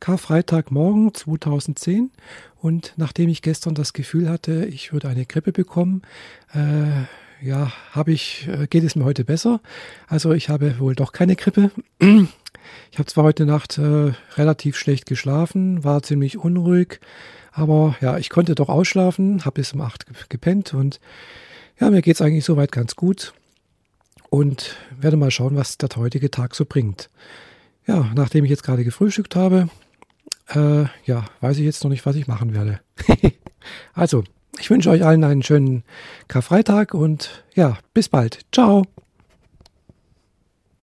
Karfreitagmorgen 2010 und nachdem ich gestern das Gefühl hatte, ich würde eine Grippe bekommen, äh, ja, habe ich, äh, geht es mir heute besser. Also ich habe wohl doch keine Grippe. Ich habe zwar heute Nacht äh, relativ schlecht geschlafen, war ziemlich unruhig, aber ja, ich konnte doch ausschlafen, habe bis um acht gepennt und ja, mir geht es eigentlich soweit ganz gut und werde mal schauen, was der heutige Tag so bringt. Ja, nachdem ich jetzt gerade gefrühstückt habe, äh, ja, weiß ich jetzt noch nicht, was ich machen werde. also, ich wünsche euch allen einen schönen Karfreitag und ja, bis bald. Ciao.